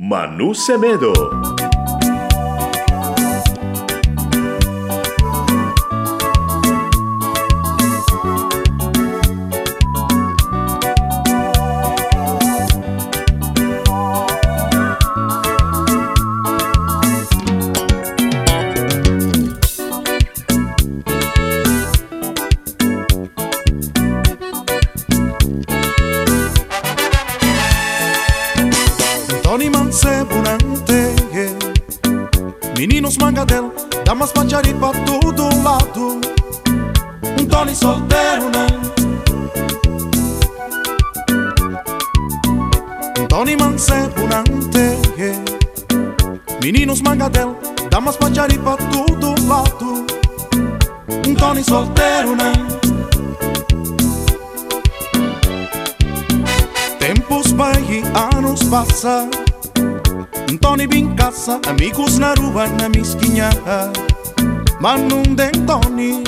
Manu Semedo. Pachari pra todo lado. Um Tony solteiro, né? Um Tony Mancebunante Meninos mangadel Damas pachari pra todo lado. Um Tony solteiro, né? Tempos vai e anos passa Tony bem caça Amigos na rua, na mesquinha Mas não tem Tony.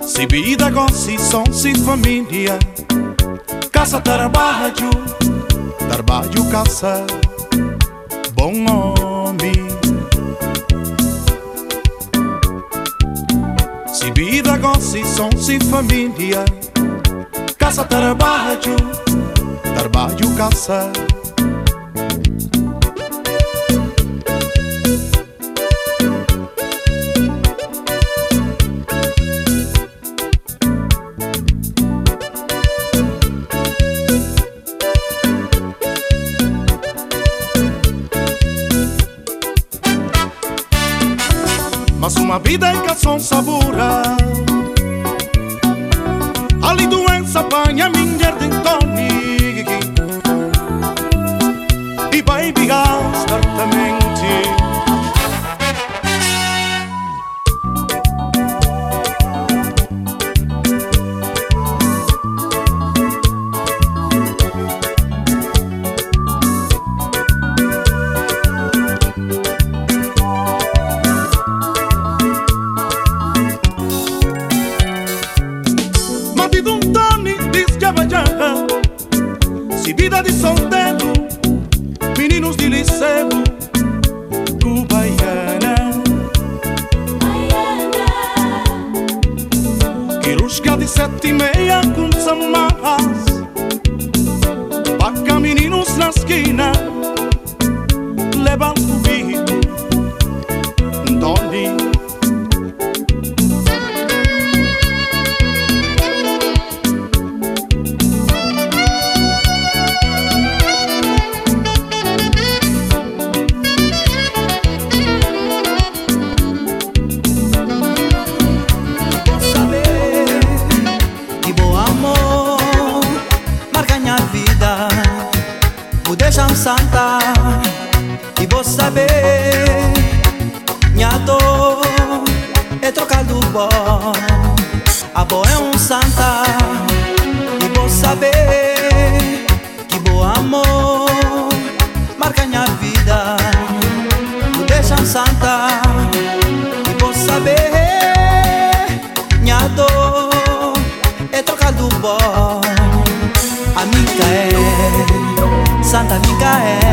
Se vida gosta, som se família Caça trabalho Trabalho caça Bom homem. Se vida gosta, som se família Caça trabalho Trabalho caça Mas uma vida em canção sabura. Ali doença apanha minha minha dor é trocar do bom. A boa é um santa e vou saber que bom amor marca minha vida. Vou deixar um santa e vou saber minha dor é trocar do bom A Micael, Santa Micael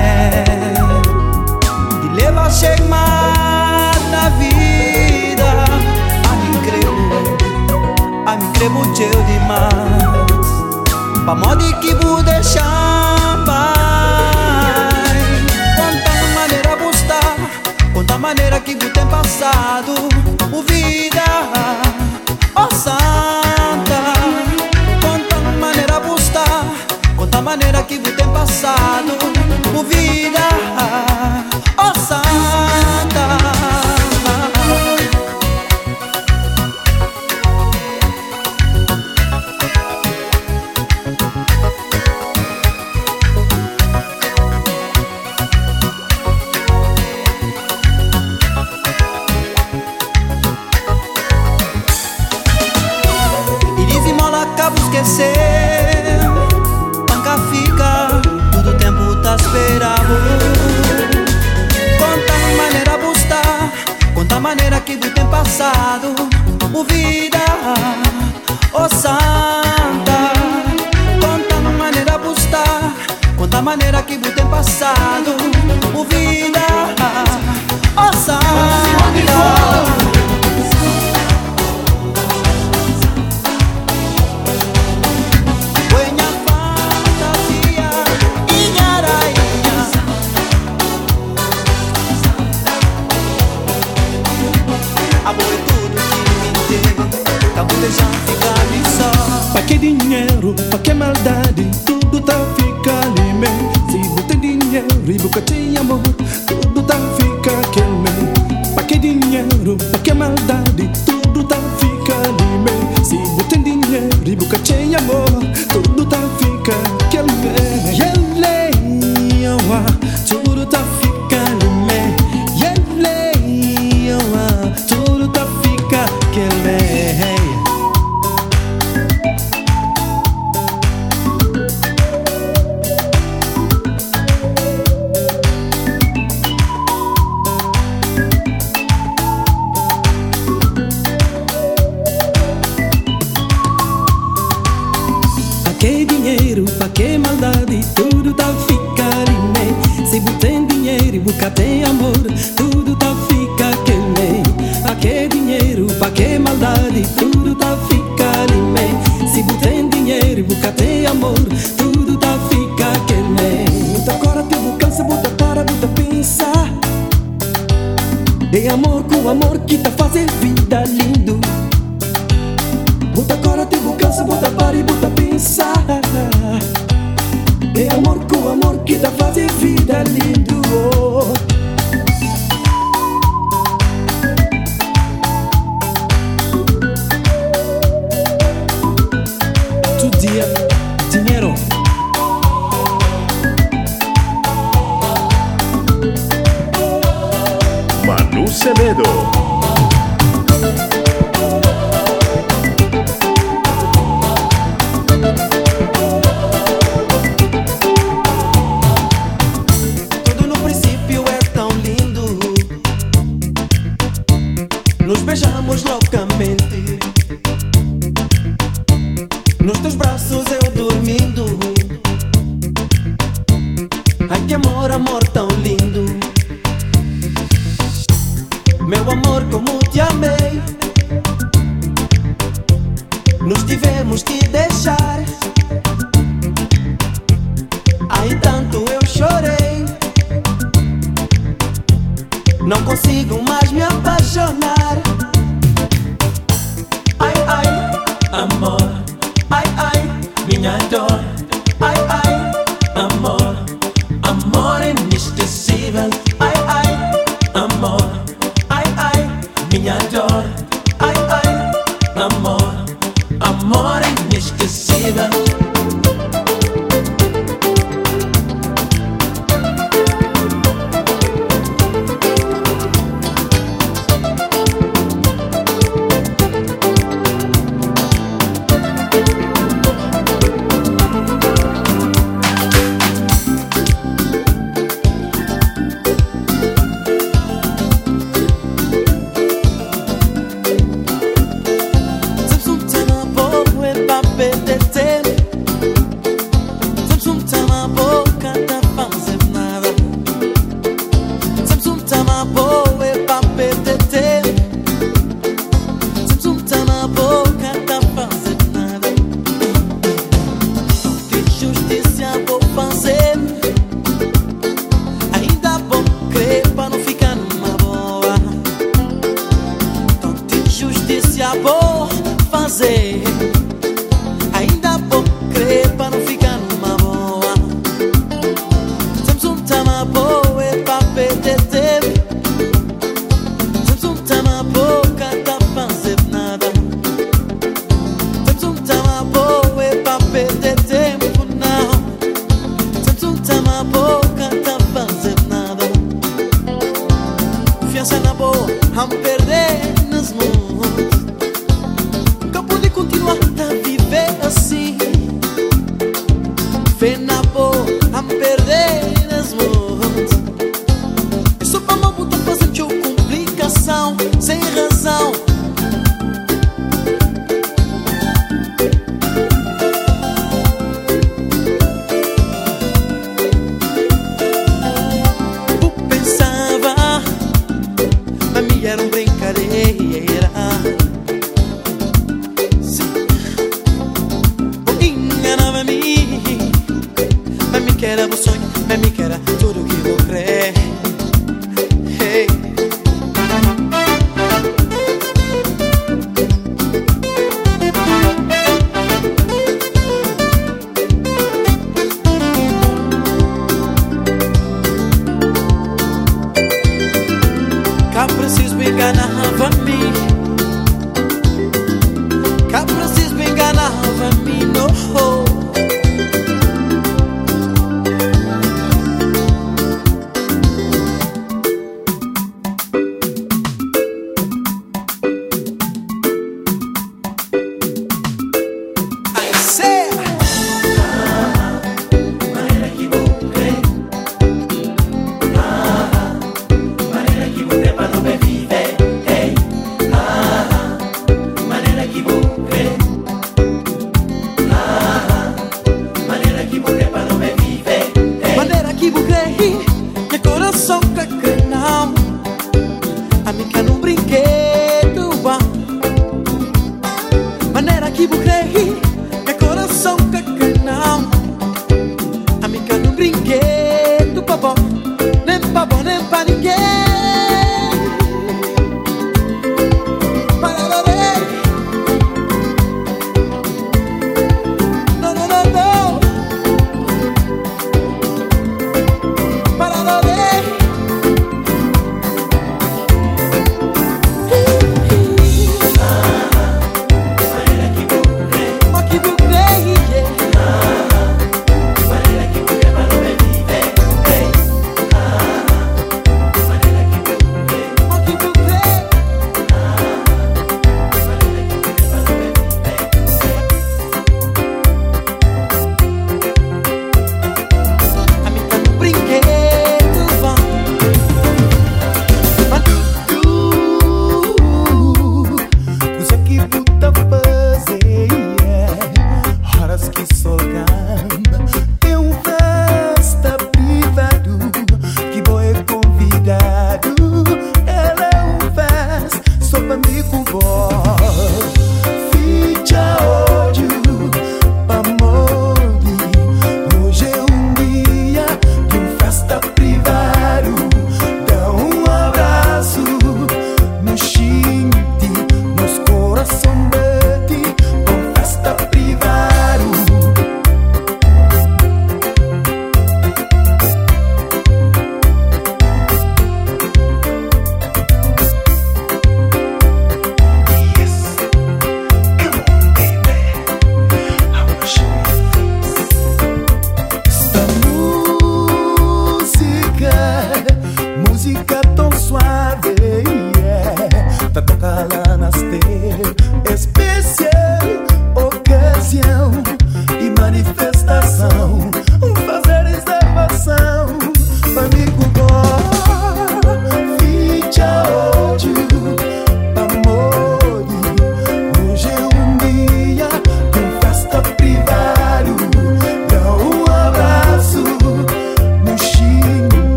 a mim creio muito demais Pra modo que deixar vai Quanta maneira gostar Quanta maneira que vou ter passado. O vida Oh Santa. Quanta maneira gostar Quanta maneira que vou ter passado passado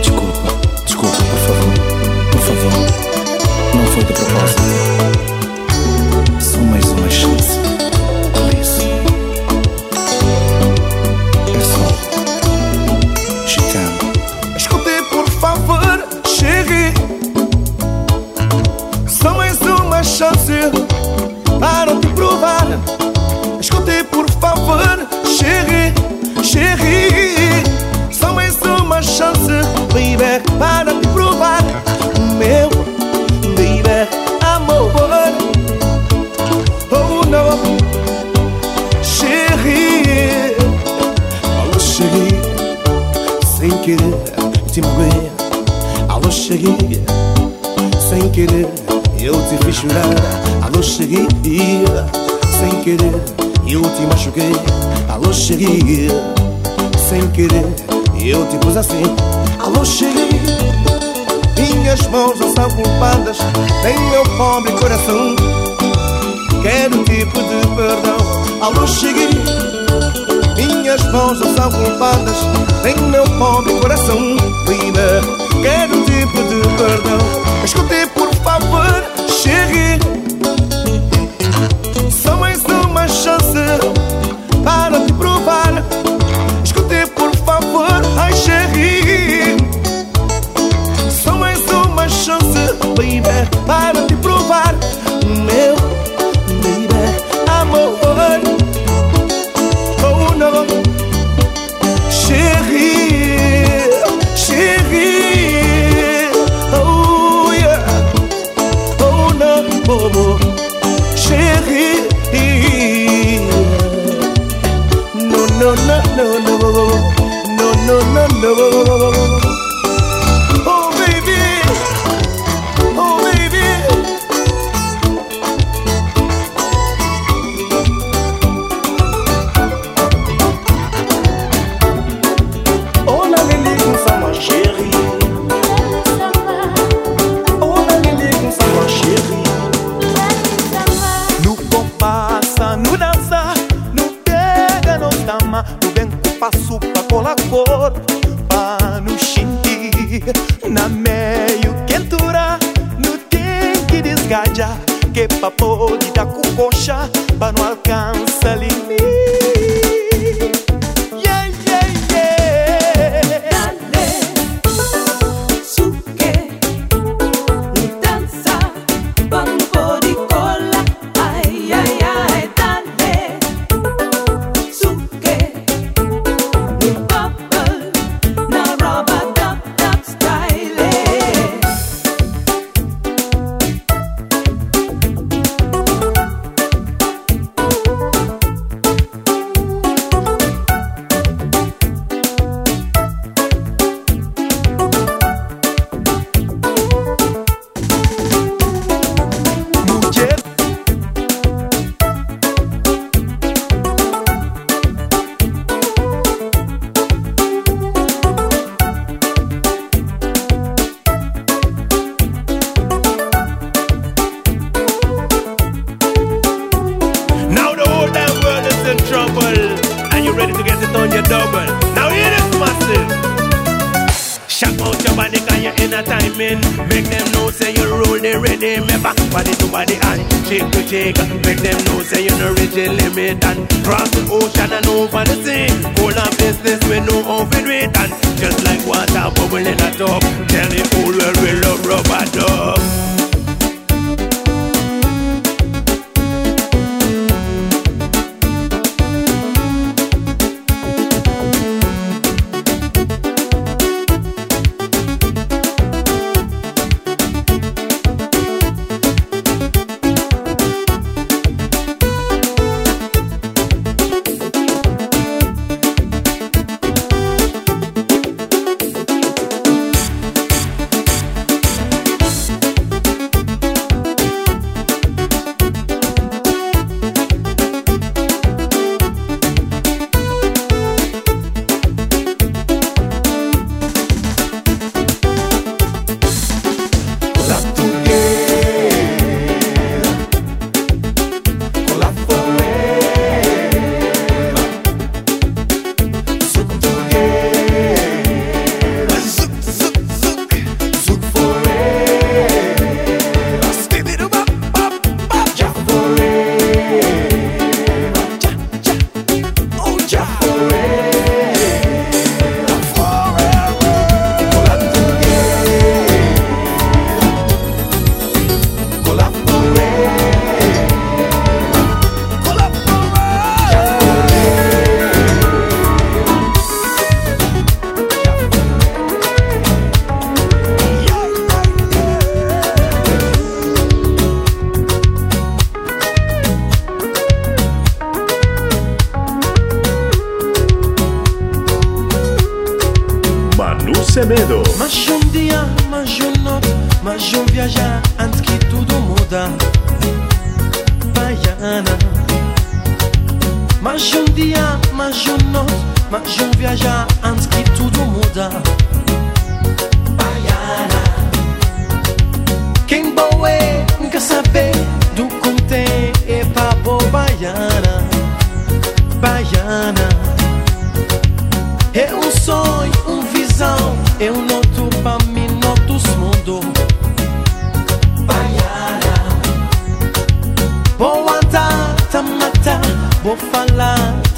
Desculpa, desculpa, por favor, por favor. Não foi de propósito. querer eu te machuquei. Alô, cheguei Sem querer eu te pus assim. Alô, cheguei Minhas mãos não são culpadas Nem meu pobre coração. Quero tipo te pedir perdão. Alô, cheguei Minhas mãos não são culpadas Nem meu pobre coração. Primeiro quero tipo te pedir perdão. Escute Para te provar Meu baby amor Oh não cheguei, Chérie Oh yeah Oh não oh, oh. não, No, no, no, no, no, no, no, no, no, no, no.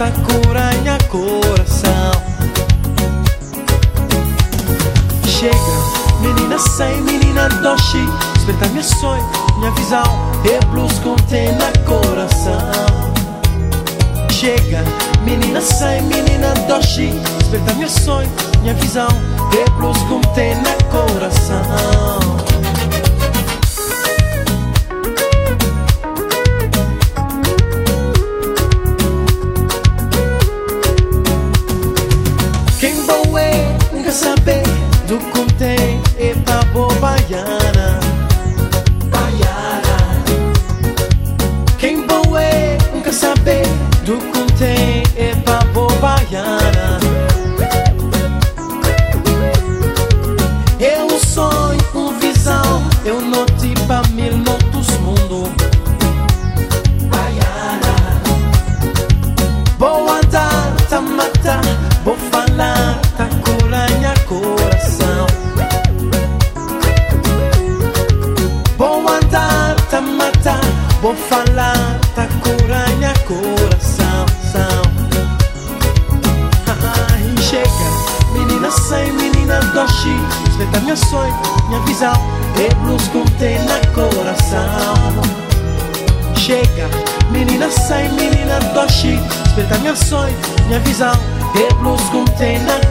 esta cura em coração. Chega, menina sem, menina doce, Desperta minha sonho, minha visão, e blues contém na coração. Chega, menina sem, menina doce, desperta meu sonho, minha visão, e blues contém na coração. Say nothing.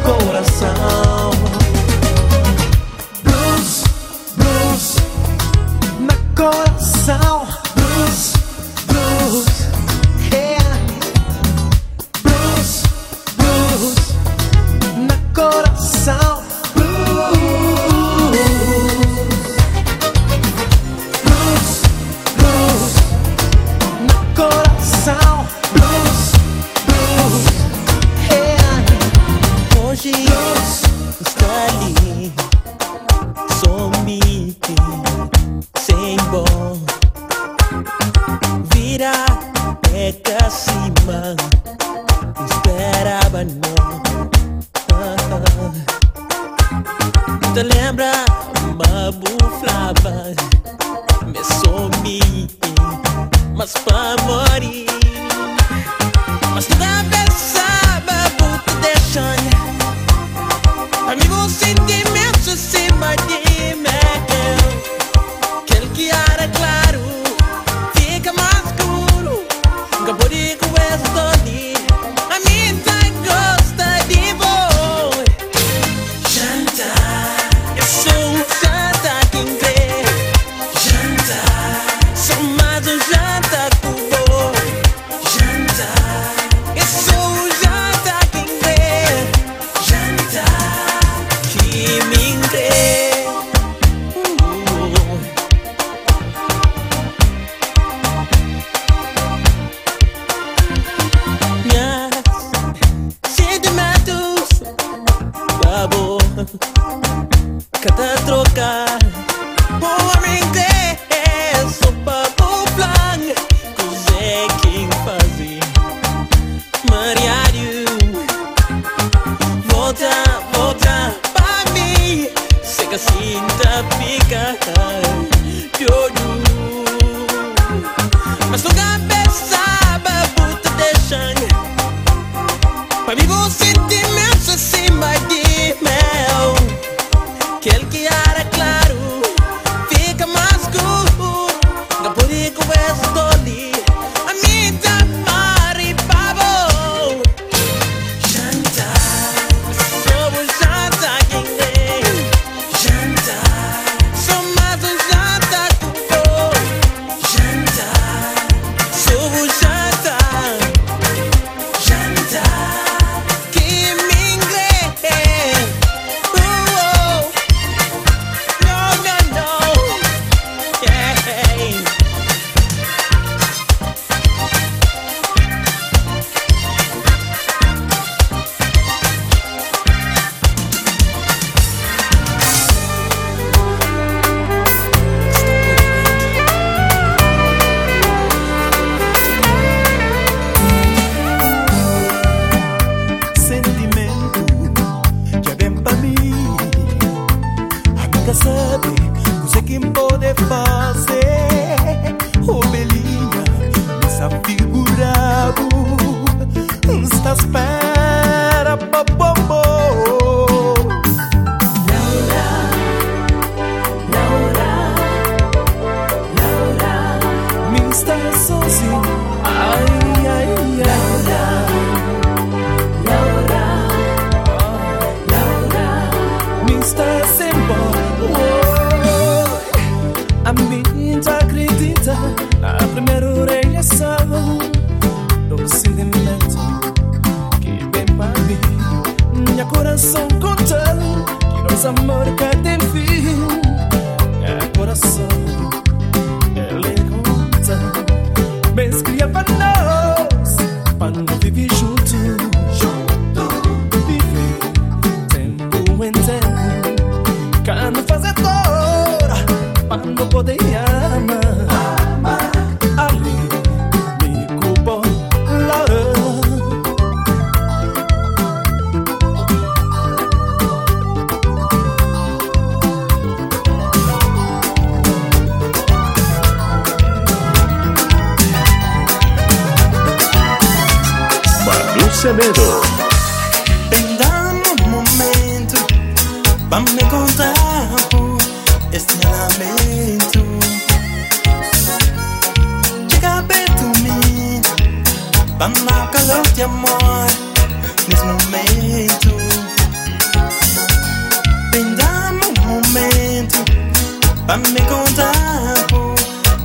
fammi contato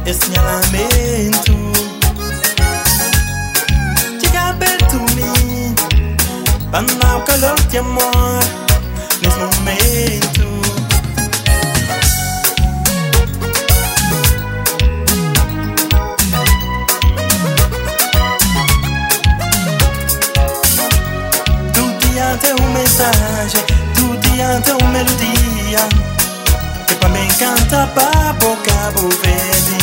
e segnalamento Chega perto mim Panna o calor de amor nesse momento Do dia teu mensagem, do dia teu melodia. Pra me encanta babo Cabo Verde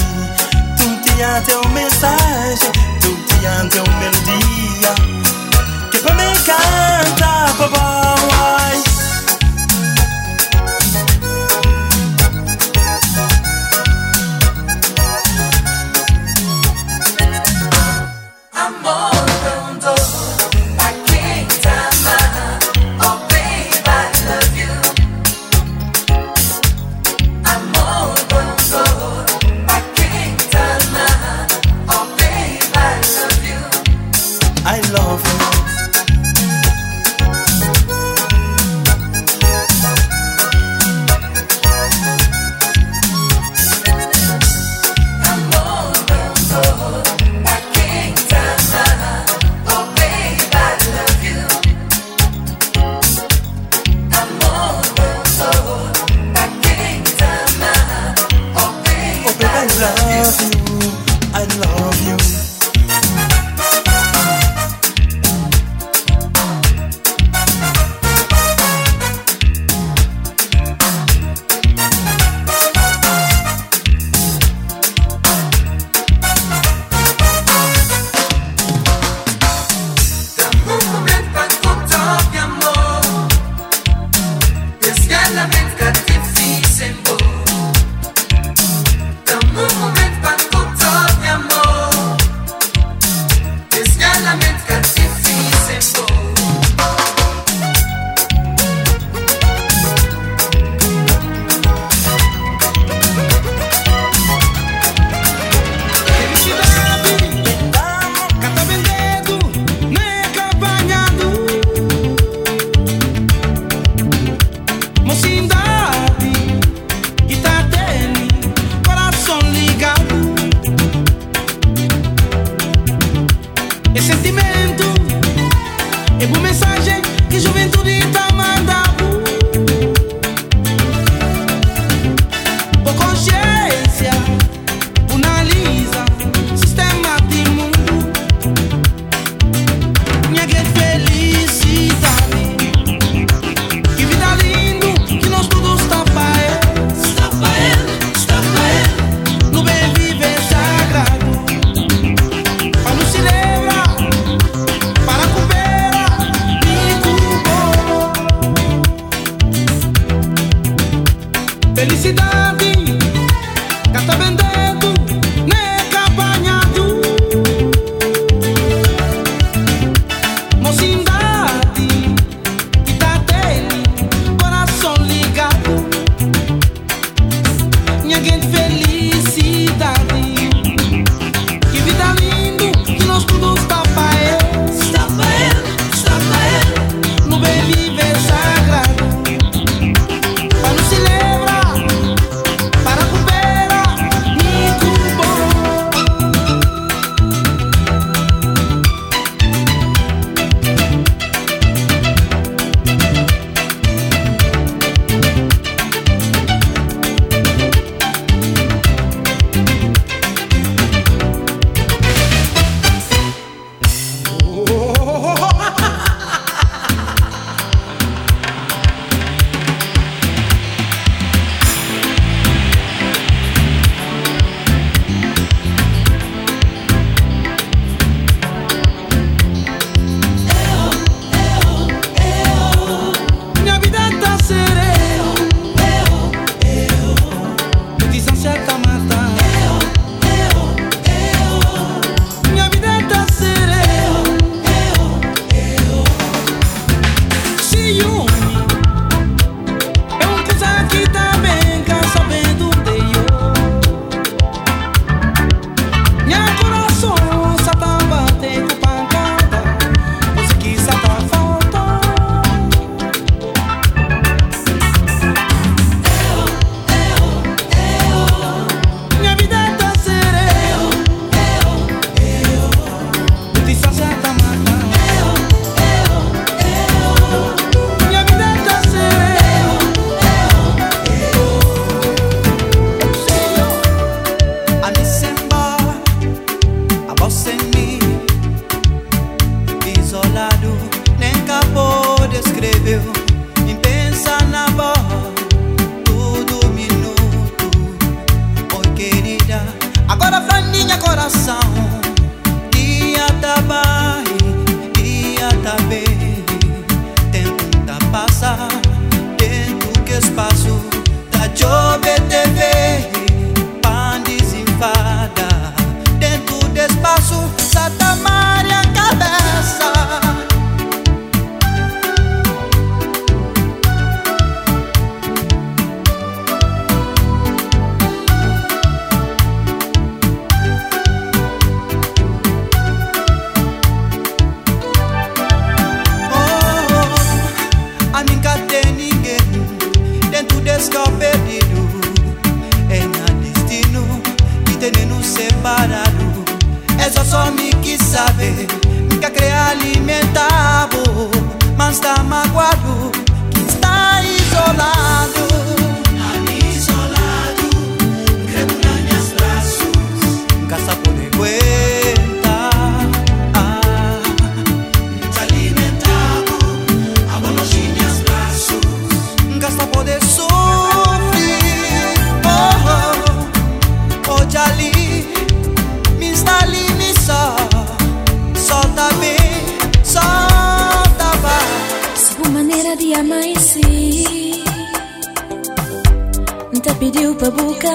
Tu tinha teu mensagem. Tu tinha teu melodia. Que pra me encanta babá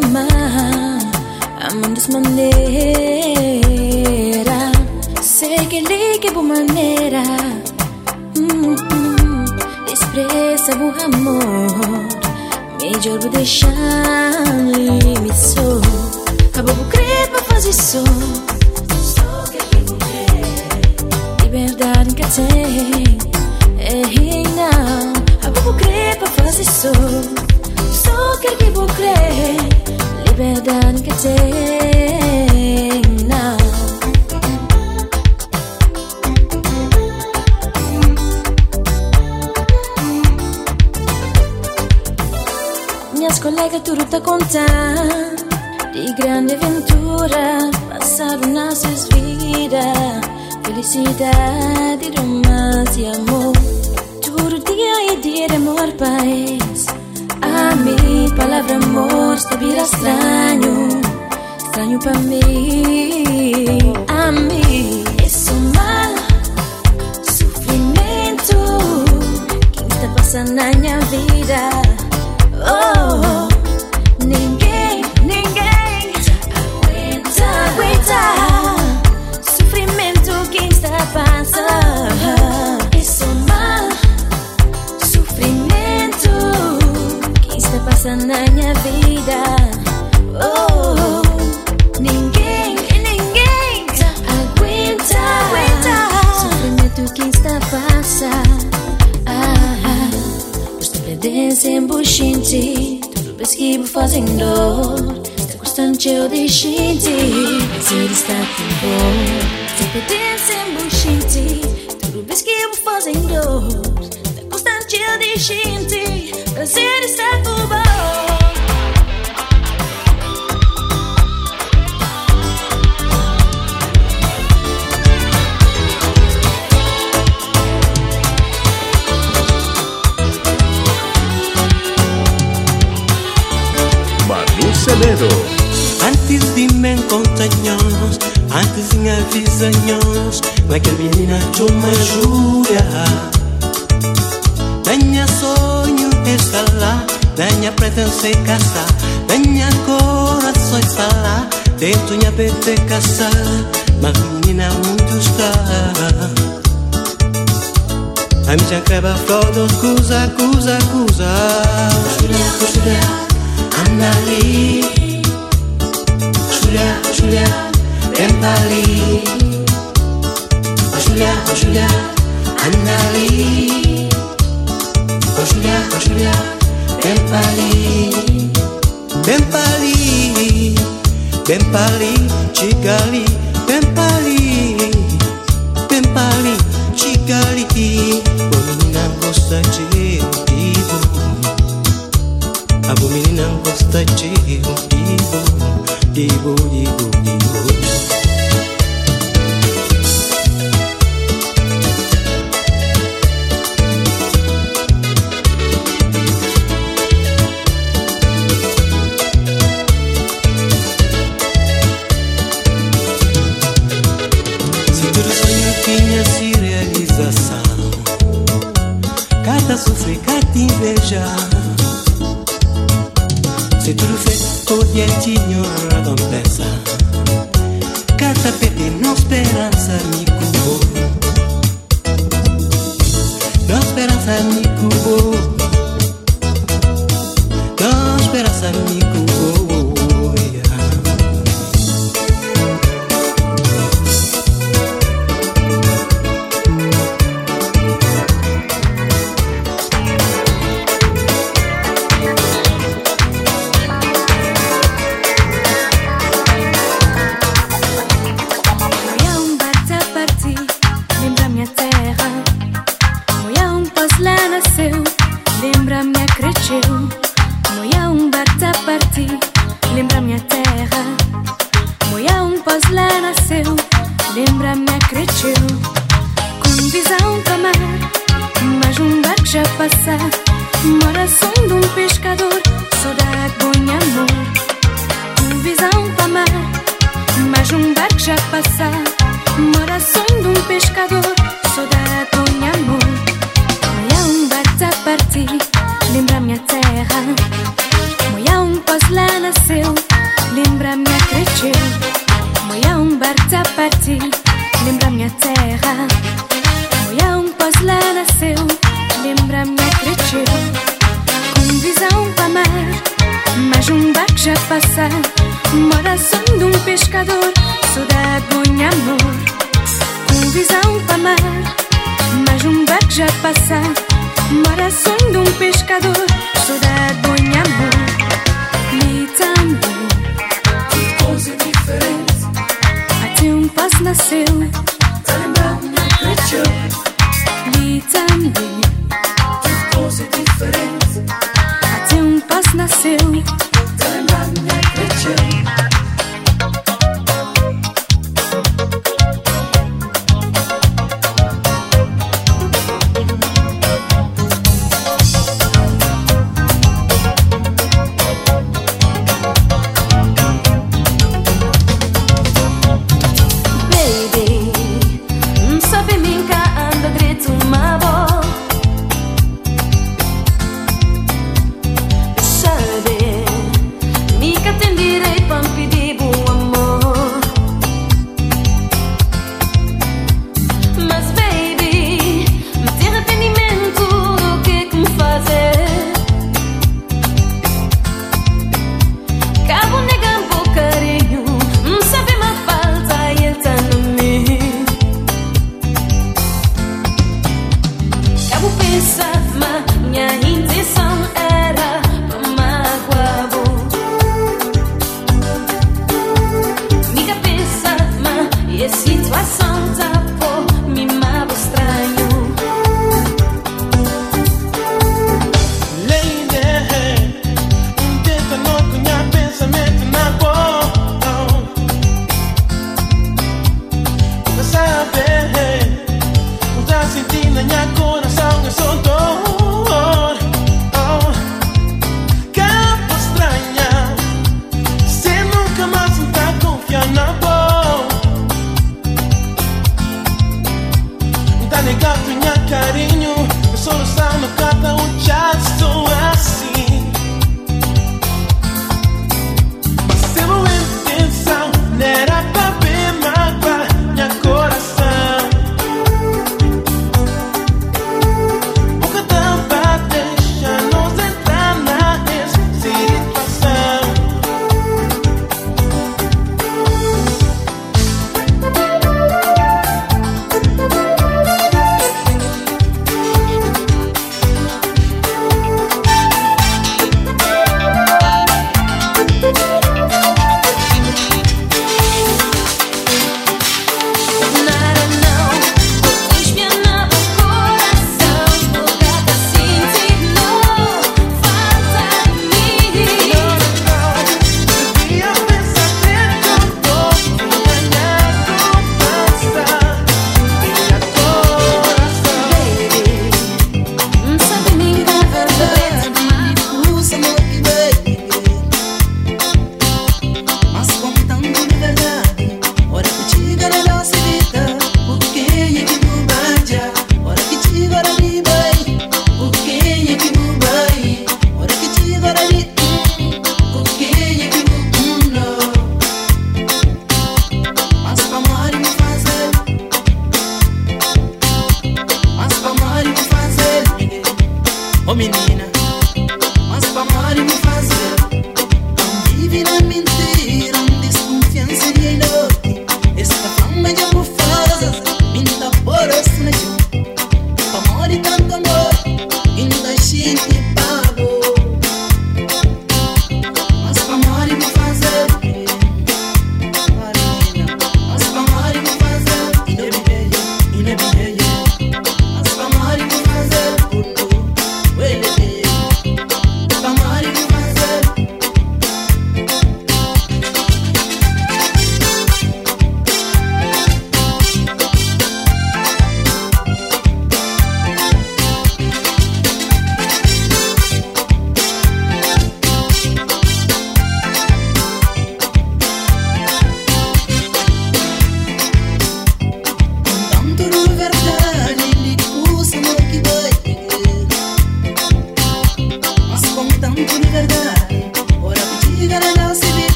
mais Amando maneira Sei que ligue boa maneira Hum, hum, Expressa o amor. Melhor vou deixar me sou. Acabou crer pra fazer só liberdade que tem É Eu vou crer pra fazer só Só quero que vou crer Liberdade que tem Não Minhas colegas tudo tá contando De grande aventura Passaram nossas vidas Felicidade, romance e amor Tudo dia e dia de amor, paz Palavra amor Está vira estranho Estranho pra mim A mim Isso mal Sofrimento Quem está passando na minha vida. Oh, na minha vida. Oh, ninguém, ninguém aguenta, aguenta sofrimento que está passando. Ah, Estou perdendo buchinti Tudo vou fazendo Está constante eu deixei Prazer está tão bom Estou perdendo sem buchinti Tudo vou fazendo Está constante eu deixei Prazer está tão Antes de me encontrarnos, antes de me avisarnos, vai que menina tu me ajuda. Tenha sonho está lá, tenha pretensão em casar, tenha coração está lá, dentro minha bebê casar, mas menina muito está. A minha creva flor dos cusa, cusa, cusa. Julia, Julia, andali. Julia, oh Julia, Bentley. Oh Julia, oh Julia, Annalie. Oh Julia, oh Julia, Bentley. Bentley, Bentley, Cigali. pasar.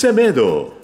Semedo.